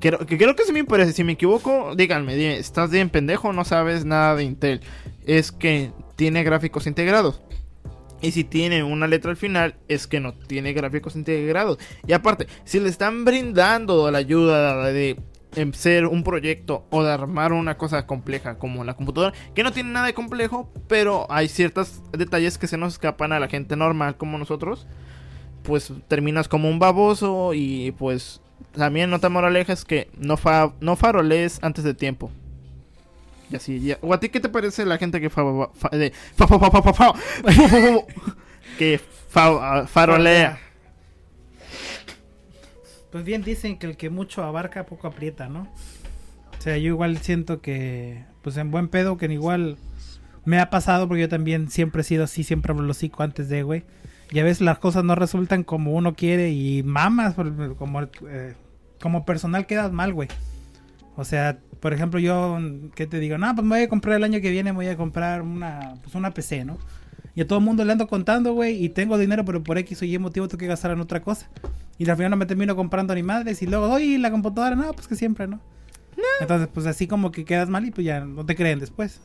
creo que, creo que sí me parece. Si me equivoco, díganme, ¿estás bien pendejo? No sabes nada de Intel. Es que tiene gráficos integrados. Y si tiene una letra al final, es que no tiene gráficos integrados. Y aparte, si le están brindando la ayuda de ser un proyecto o de armar una cosa compleja como la computadora, que no tiene nada de complejo, pero hay ciertos detalles que se nos escapan a la gente normal como nosotros, pues terminas como un baboso y pues también nota moraleja es que no, fa no faroles antes de tiempo. Y así, ya. ¿O a ti qué te parece la gente que fa, fa- de- fa- fa- que fa- farolea? Pues bien dicen que el que mucho abarca poco aprieta, ¿no? O sea, yo igual siento que, pues en buen pedo, que igual me ha pasado porque yo también siempre he sido así, siempre hablo hocico antes de, güey. Y a veces las cosas no resultan como uno quiere y mamas, como, eh, como personal quedas mal, güey. O sea, por ejemplo, yo, ¿qué te digo? No, pues me voy a comprar el año que viene, me voy a comprar una, pues una PC, ¿no? Y a todo el mundo le ando contando, güey, y tengo dinero, pero por X o Y motivo tengo que gastar en otra cosa. Y al final no me termino comprando ni madres. Y luego, oye, la computadora, no, pues que siempre, ¿no? Entonces, pues así como que quedas mal y pues ya no te creen después.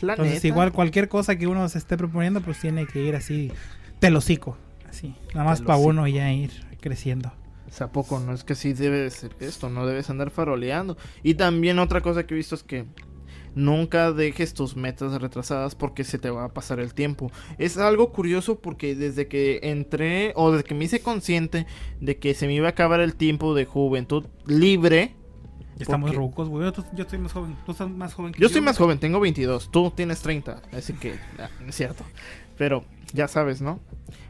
La Entonces, neta. igual cualquier cosa que uno se esté proponiendo, pues tiene que ir así, telocico. Así, nada más para uno ya ir creciendo. O sea, ¿a poco no es que sí debe de ser esto, no debes andar faroleando. Y también otra cosa que he visto es que nunca dejes tus metas retrasadas porque se te va a pasar el tiempo. Es algo curioso porque desde que entré o desde que me hice consciente de que se me iba a acabar el tiempo de juventud libre. Estamos qué? rucos, güey. Yo, yo estoy más joven. Tú estás más joven que Yo soy güey. más joven, tengo 22, tú tienes 30, así que ah, es cierto. Pero ya sabes, ¿no?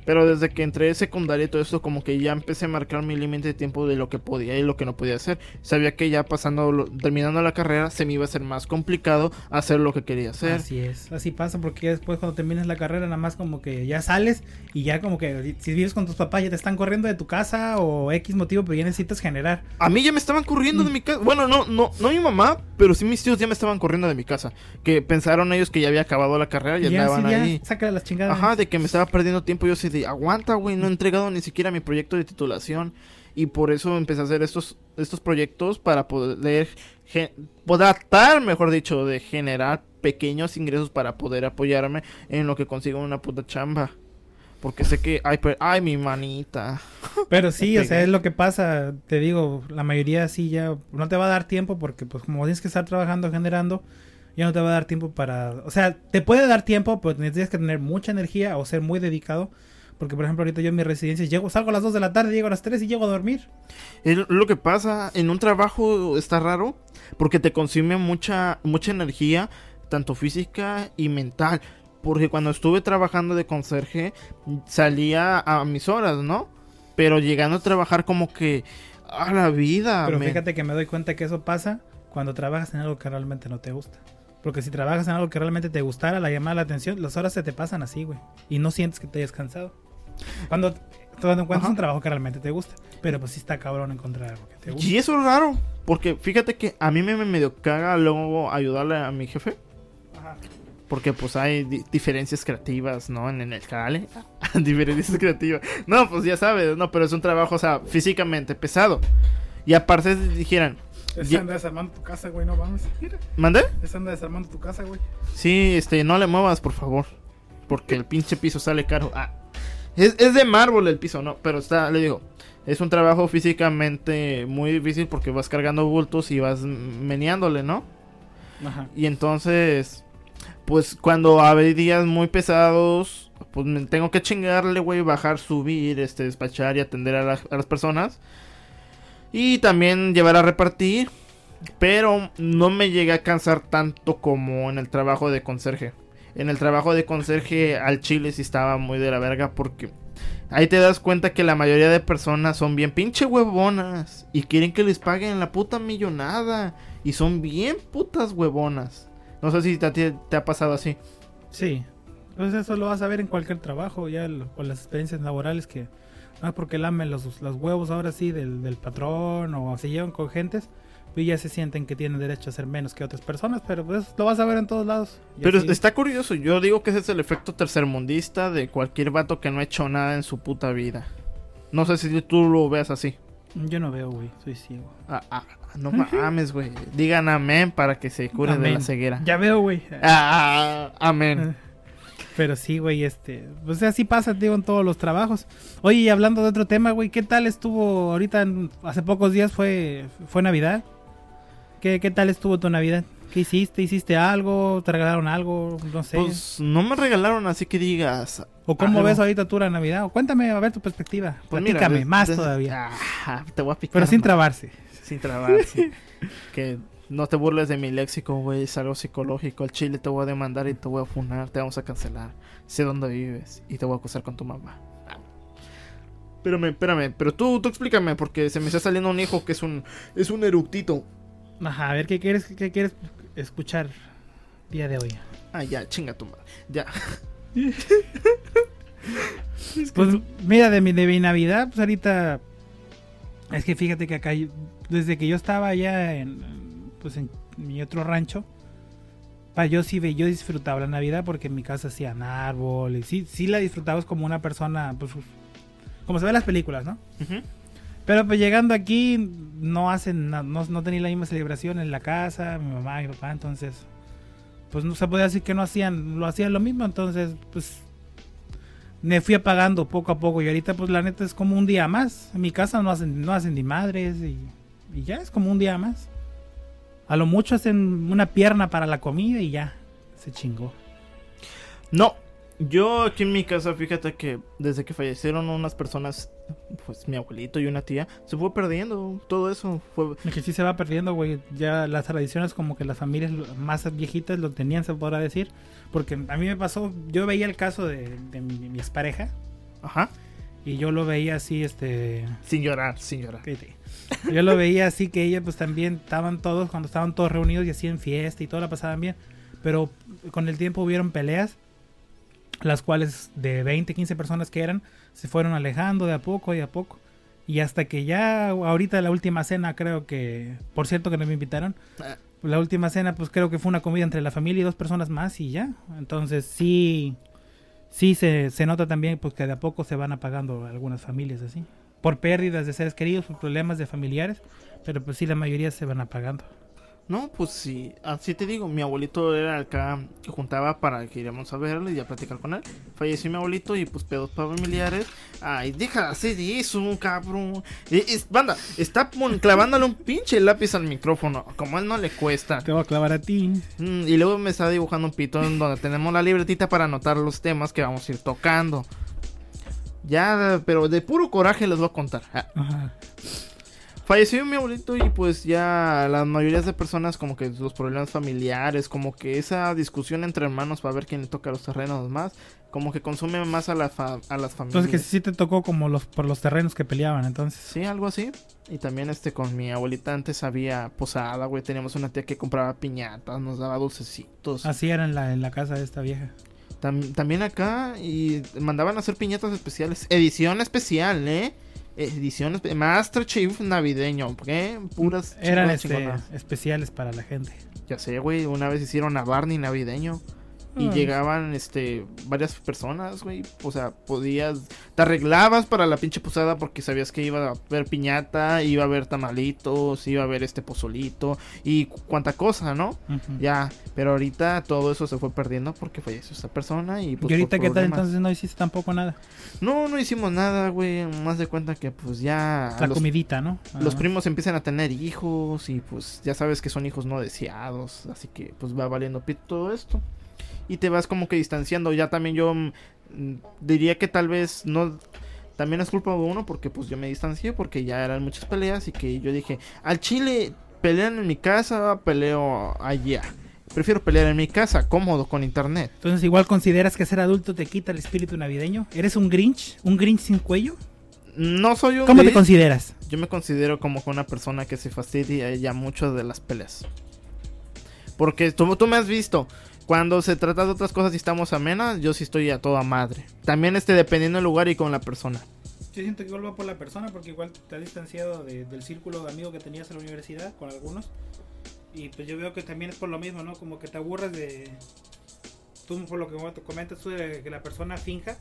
Pero desde que entré de secundaria y todo esto, como que ya empecé a marcar mi límite de tiempo de lo que podía y lo que no podía hacer. Sabía que ya pasando, terminando la carrera, se me iba a hacer más complicado hacer lo que quería hacer. Así es, así pasa porque ya después cuando terminas la carrera nada más como que ya sales y ya como que si vives con tus papás ya te están corriendo de tu casa o X motivo, pero ya necesitas generar. A mí ya me estaban corriendo Mm. de mi casa. Bueno, no, no, no mi mamá, pero sí mis tíos ya me estaban corriendo de mi casa. Que pensaron ellos que ya había acabado la carrera y ya, andaban sí, ya, ahí. sácale las chingadas. Ajá, de que me estaba perdiendo tiempo. Yo así de, aguanta, güey, no he entregado ni siquiera mi proyecto de titulación. Y por eso empecé a hacer estos, estos proyectos para poder, poder tratar, mejor dicho, de generar pequeños ingresos para poder apoyarme en lo que consigo una puta chamba. Porque sé que, ay, pero, ay, mi manita. Pero sí, o sea, es lo que pasa, te digo, la mayoría sí ya no te va a dar tiempo porque pues como tienes que estar trabajando, generando, ya no te va a dar tiempo para, o sea, te puede dar tiempo, pero tienes que tener mucha energía o ser muy dedicado, porque por ejemplo ahorita yo en mi residencia llego, salgo a las 2 de la tarde, llego a las 3 y llego a dormir. Es lo que pasa, en un trabajo está raro porque te consume mucha mucha energía, tanto física y mental. Porque cuando estuve trabajando de conserje, salía a mis horas, ¿no? Pero llegando a trabajar como que a la vida. Pero fíjate que me doy cuenta que eso pasa cuando trabajas en algo que realmente no te gusta. Porque si trabajas en algo que realmente te gustara, la llamada la atención, las horas se te pasan así, güey. Y no sientes que te hayas cansado. Cuando, cuando encuentras un trabajo que realmente te gusta. Pero pues sí está cabrón encontrar algo que te gusta. Y eso es raro, porque fíjate que a mí me me medio caga luego ayudarle a mi jefe. Ajá. Porque pues hay di- diferencias creativas, ¿no? En, en el jale. diferencias creativas. No, pues ya sabes, no, pero es un trabajo, o sea, físicamente pesado. Y aparte dijeran, Es anda desarmando tu casa, güey, no vamos. ¿mandé? es anda desarmando tu casa, güey. Sí, este, no le muevas, por favor. Porque el pinche piso sale caro. Ah, es, es de mármol el piso, no, pero está, le digo, es un trabajo físicamente muy difícil porque vas cargando bultos y vas meneándole, ¿no? Ajá. Y entonces, pues cuando hay días muy pesados, pues me tengo que chingarle, güey, bajar, subir, este, despachar y atender a, la- a las personas. Y también llevar a repartir. Pero no me llegué a cansar tanto como en el trabajo de conserje. En el trabajo de conserje al chile sí estaba muy de la verga porque ahí te das cuenta que la mayoría de personas son bien pinche huevonas y quieren que les paguen la puta millonada y son bien putas huevonas. No sé si te ha pasado así. Sí. Entonces eso lo vas a ver en cualquier trabajo, ya con las experiencias laborales que no es porque lamen los, los huevos ahora sí del, del patrón o se llevan con gentes, pues ya se sienten que tienen derecho a ser menos que otras personas, pero pues lo vas a ver en todos lados. Pero así- está curioso, yo digo que ese es el efecto tercermundista de cualquier vato que no ha hecho nada en su puta vida. No sé si tú lo veas así. Yo no veo, güey, soy ciego. Ah, ah, no mames, güey. Digan amén para que se cure de la ceguera. Ya veo, güey. Ah, amén. Pero sí, güey, este, pues así pasa, digo, en todos los trabajos. Oye, y hablando de otro tema, güey, ¿qué tal estuvo ahorita, en- hace pocos días fue, fue Navidad? ¿Qué, ¿Qué tal estuvo tu Navidad? ¿Qué hiciste? ¿Hiciste algo? ¿Te regalaron algo? No sé. Pues no me regalaron así que digas. ¿O cómo algo. ves ahorita tú la Navidad? O cuéntame, a ver tu perspectiva. Pues Platícame, más todavía. Ah, te voy a picar. Pero sin trabarse. Sin trabarse. que no te burles de mi léxico, güey, es algo psicológico. El chile te voy a demandar y te voy a funar, te vamos a cancelar. Sé dónde vives y te voy a acusar con tu mamá. Espérame, espérame, pero tú, tú explícame, porque se me está saliendo un hijo que es un, es un eructito. Ajá, a ver, ¿qué quieres, qué quieres escuchar día de hoy? Ah, ya, chinga tu madre. Ya. Pues mira, de mi, de mi Navidad, pues ahorita. Es que fíjate que acá, desde que yo estaba allá en, pues en mi otro rancho, pa, yo sí ve, yo disfrutaba la Navidad porque en mi casa hacían árboles, sí, sí la disfrutabas como una persona, pues como se ve en las películas, ¿no? Ujú. Pero pues llegando aquí no hacen, no, no tenía la misma celebración en la casa, mi mamá mi papá, entonces pues no se podía decir que no hacían, lo hacían lo mismo, entonces pues me fui apagando poco a poco y ahorita pues la neta es como un día más. En mi casa no hacen, no hacen ni madres y, y ya es como un día más. A lo mucho hacen una pierna para la comida y ya, se chingó. No, yo aquí en mi casa, fíjate que desde que fallecieron unas personas, pues mi abuelito y una tía, se fue perdiendo todo eso. Fue, Es que sí se va perdiendo, güey. Ya las tradiciones como que las familias más viejitas lo tenían, se podrá decir. Porque a mí me pasó, yo veía el caso de, de mi, mi expareja ajá, y yo lo veía así, este... sin llorar, sin llorar. Yo lo veía así que ella pues también estaban todos, cuando estaban todos reunidos y hacían fiesta y todo la pasaban bien. Pero con el tiempo hubieron peleas, las cuales de 20, 15 personas que eran, se fueron alejando de a poco y a poco. Y hasta que ya ahorita la última cena creo que, por cierto que no me invitaron, Ah. la última cena pues creo que fue una comida entre la familia y dos personas más y ya. Entonces sí, sí se, se nota también pues que de a poco se van apagando algunas familias así. Por pérdidas de seres queridos, por problemas de familiares, pero pues sí la mayoría se van apagando. No, pues sí, así te digo, mi abuelito era acá que juntaba para que iríamos a verlo y a platicar con él. Falleció mi abuelito y pues pedos familiares. Ay, deja de hacer eso, cabrón. Eh, es- banda, está clavándole un pinche lápiz al micrófono, como a él no le cuesta. Te voy a clavar a ti. Mm, y luego me está dibujando un pito en donde tenemos la libretita para anotar los temas que vamos a ir tocando. Ya, pero de puro coraje les voy a contar. Ah, Ajá. Falleció mi abuelito y pues ya la mayoría de personas como que los problemas familiares, como que esa discusión entre hermanos para ver quién le toca los terrenos más, como que consume más a, la fa- a las familias. Entonces que sí te tocó como los por los terrenos que peleaban, entonces. Sí, algo así. Y también este con mi abuelita antes había posada, güey. Teníamos una tía que compraba piñatas, nos daba dulcecitos. Así era en la, en la casa de esta vieja. Tam- también acá y mandaban a hacer piñatas especiales. Edición especial, ¿eh? Edición Master Chief navideño, ¿qué? Puras Eran este, especiales para la gente. Ya sé, güey, una vez hicieron a Barney navideño. Y llegaban, este, varias personas, güey. O sea, podías... Te arreglabas para la pinche posada porque sabías que iba a haber piñata, iba a haber tamalitos, iba a haber este pozolito y cu- cuánta cosa, ¿no? Ya, pero ahorita todo eso se fue perdiendo porque falleció esta persona y pues y ahorita qué tal entonces no hiciste tampoco nada. No, no hicimos nada, güey. Más de cuenta que pues ya... La los- comidita, ¿no? los Ah. primos empiezan a tener hijos y pues ya sabes que son hijos no deseados, así que pues va valiendo pito todo esto. Y te vas como que distanciando, ya también yo mm, diría que tal vez no también es culpa de uno porque pues yo me distancié porque ya eran muchas peleas y que yo dije, al chile pelean en mi casa, peleo allá. Prefiero pelear en mi casa, cómodo con internet. Entonces igual consideras que ser adulto te quita el espíritu navideño. ¿Eres un Grinch? ¿Un Grinch sin cuello? No soy un ¿Cómo te consideras? Yo me considero como una persona que se fastidia ya mucho de las peleas. Porque tú, tú me has visto. Cuando se trata de otras cosas y estamos amenas, yo sí estoy a toda madre. También este dependiendo del lugar y con la persona. Yo siento que igual va por la persona porque igual te has distanciado de- del círculo de amigos que tenías en la universidad con algunos. Y pues yo veo que también es por lo mismo, ¿no? Como que te aburres de... Tú por lo que te comentas tú de que la persona finja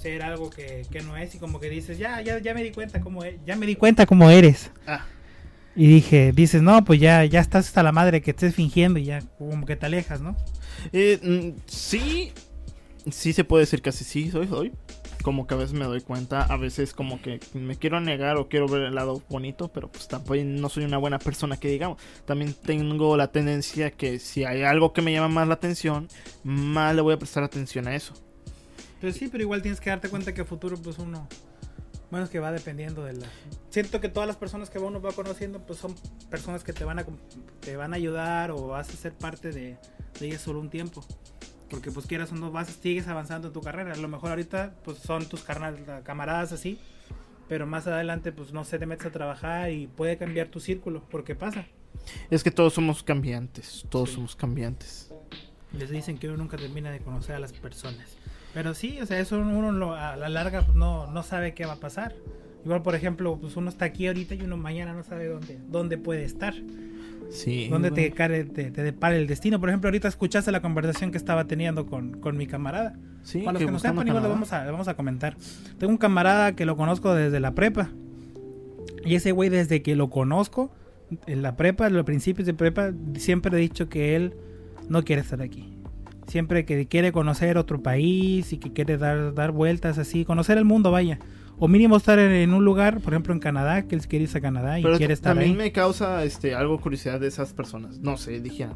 ser algo que, que no es y como que dices, ya, ya, ya me di cuenta cómo e- ya me di cuenta cómo eres. Ah, Y dije, dices, no, pues ya, ya estás hasta la madre que estés fingiendo y ya como que te alejas, ¿no? eh, mm, sí, sí se puede decir que así sí soy, soy. Como que a veces me doy cuenta, a veces como que me quiero negar o quiero ver el lado bonito, pero pues tampoco no soy una buena persona que digamos. También tengo la tendencia que si hay algo que me llama más la atención, más le voy a prestar atención a eso. Pues sí, pero igual tienes que darte cuenta que a futuro pues uno Bueno, es que va dependiendo de la... Siento que todas las personas que uno va conociendo, pues son personas que te van a, te van a ayudar o vas a ser parte de, de ellas solo un tiempo. Porque pues quieras o no, vas, sigues avanzando en tu carrera. A lo mejor ahorita pues son tus camaradas así, pero más adelante pues no sé, te metes a trabajar y puede cambiar tu círculo, porque pasa. Es que todos somos cambiantes, todos somos cambiantes. Les dicen que uno nunca termina de conocer a las personas. Pero sí, o sea, eso uno a la larga pues, no, no sabe qué va a pasar. Igual, por ejemplo, pues uno está aquí ahorita y uno mañana no sabe dónde, dónde puede estar. Sí. Dónde te, te, te, depara el destino. Por ejemplo, ahorita escuchaste la conversación que estaba teniendo con, con mi camarada. Sí, Para los que no sepan, igual lo vamos, a, vamos a comentar. Tengo un camarada que lo conozco desde la prepa. Y ese güey, desde que lo conozco, en la prepa, en los principios de prepa, siempre he dicho que él no quiere estar aquí siempre que quiere conocer otro país y que quiere dar, dar vueltas así, conocer el mundo, vaya. O mínimo estar en, un lugar, por ejemplo en Canadá, que él quiere irse a Canadá y quiere estar también me causa este algo curiosidad de esas personas. No sé, dije,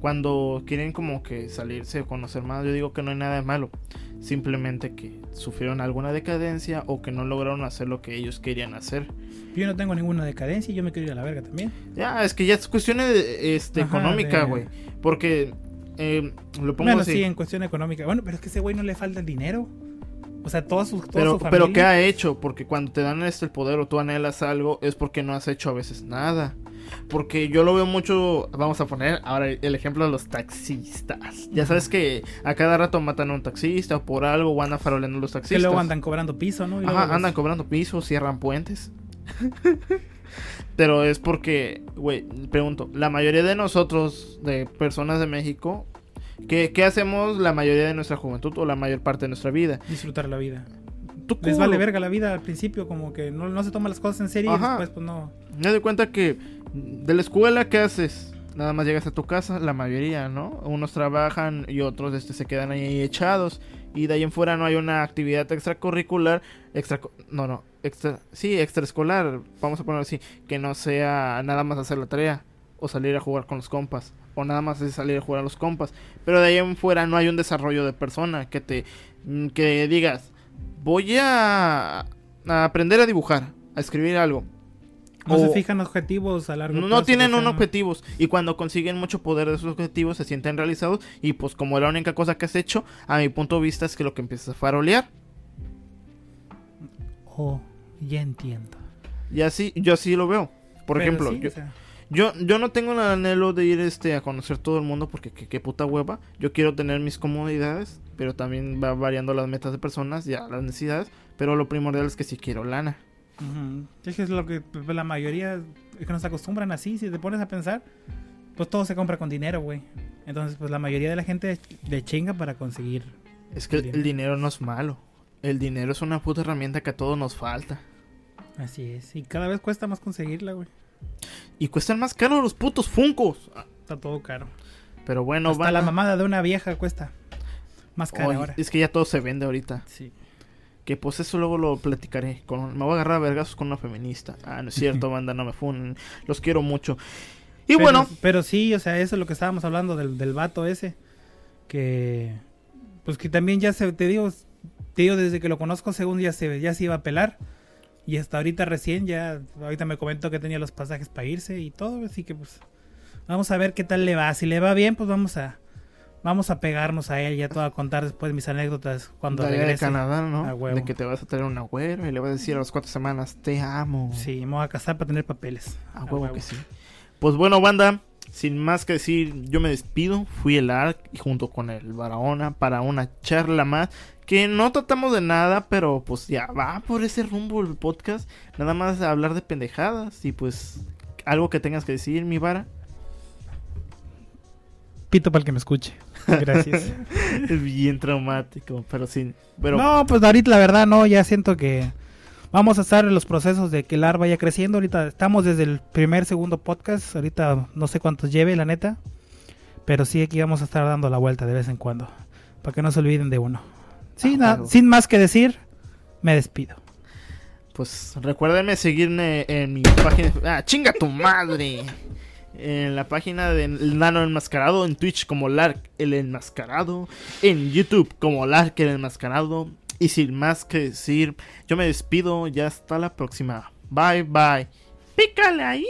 cuando quieren como que salirse o conocer más, yo digo que no hay nada de malo. Simplemente que sufrieron alguna decadencia o que no lograron hacer lo que ellos querían hacer. Yo no tengo ninguna decadencia y yo me quiero ir a la verga también. Ya, es que ya es cuestión de, este, económica, güey. Porque eh, lo pongo bueno, sí, en cuestión económica. Bueno, pero es que ese güey no le falta el dinero. O sea, toda su, pero, Pero ¿qué ha hecho? Porque cuando te dan este el poder o tú anhelas algo, es porque no has hecho a veces nada. Porque yo lo veo mucho, vamos a poner ahora el ejemplo de los taxistas. Ya sabes que a cada rato matan a un taxista o por algo o andan faroleando los taxistas. Que luego andan cobrando piso, ¿no? Ajá, andan cobrando piso, cierran puentes. Pero es porque, güey, pregunto, la mayoría de nosotros, de personas de México, ¿qué, hacemos la mayoría de nuestra juventud o la mayor parte de nuestra vida? Disfrutar la vida. Les vale verga la vida al principio, como que no, se toman las cosas en serio y después pues no. Me doy cuenta que de la escuela, ¿qué haces? Nada más llegas a tu casa, la mayoría, ¿no? Unos trabajan y otros este, se quedan ahí echados. Y de ahí en fuera no hay una actividad extracurricular. Extra, no, no, extra, sí, extraescolar, vamos a ponerlo así, que no sea nada más hacer la tarea o salir a jugar con los compas o nada más es salir a jugar a los compas, pero de ahí en fuera no hay un desarrollo de persona que te mm, que digas, voy a, aprender a dibujar, a escribir algo. No se fijan objetivos a largo plazo. No tienen un objetivos. Y cuando consiguen mucho poder de esos objetivos, se sienten realizados. Y pues, como la única cosa que has hecho, a mi punto de vista, es que lo que empiezas a farolear. Oh. Ya entiendo. Y así, yo así lo veo. Por ejemplo, yo, yo, no tengo el anhelo de ir este a conocer todo el mundo porque qué puta hueva. Yo quiero tener mis comodidades, pero también va variando las metas de personas, ya las necesidades. Pero lo primordial es que sí quiero lana. Es que es lo que la mayoría es que nos acostumbran así. Si te pones a pensar, pues todo se compra con dinero, güey. Entonces, pues la mayoría de la gente le chinga para conseguir. Es que el dinero no es malo. El dinero es una puta herramienta que a todos nos falta. Así es. Y cada vez cuesta más conseguirla, güey. Y cuestan más caro los putos funcos. Está todo caro. Pero bueno, Hasta la mamada de una vieja cuesta más caro ahora. Es que ya todo se vende ahorita. Sí. Que pues eso luego lo platicaré. Con, me voy a agarrar a vergazos con una feminista. Ah, no es cierto, banda, no me funen. Los quiero mucho. Y bueno. Pero sí, o sea, eso es lo que estábamos hablando del, del vato ese. Que. Pues que también ya se. Te digo, te digo, desde que lo conozco, según ya se, ya se iba a pelar. Y hasta ahorita recién ya, ahorita me comentó que tenía los pasajes para irse y todo, así que pues vamos a ver qué tal le va. Si le va bien, pues vamos a vamos a pegarnos a él, ya te voy a contar después mis anécdotas cuando regrese. de Canadá, ¿no? De que te vas a tener un agüero y le vas a decir a las cuatro semanas, te amo. Sí, me voy a casar para tener papeles. A, huevo, que sí. Pues bueno, banda, sin más que decir, yo me despido. Fui el ARC junto con el Barahona para una charla más que no tratamos de nada, pero pues ya va por ese rumbo el podcast. Nada más hablar de pendejadas y pues algo que tengas que decir, mi vara. Pito para el que me escuche. Gracias. es bien traumático, pero sí. Pero... No, pues ahorita la verdad no, ya siento que vamos a estar en los procesos de que el AR vaya creciendo. Ahorita estamos desde el primer, segundo podcast. Ahorita no sé cuántos lleve, la neta. Pero sí aquí vamos a estar dando la vuelta de vez en cuando. Para que no se olviden de uno. Sí, ah, sin más que decir, me despido. Pues recuérdenme seguirme en mi página. Ah, chinga tu madre. En la página de Nano Enmascarado, en Twitch como Lark el Enmascarado, en YouTube como Lark el Enmascarado Y sin más que decir, yo me despido. Ya hasta la próxima. Bye bye. Pícale ahí.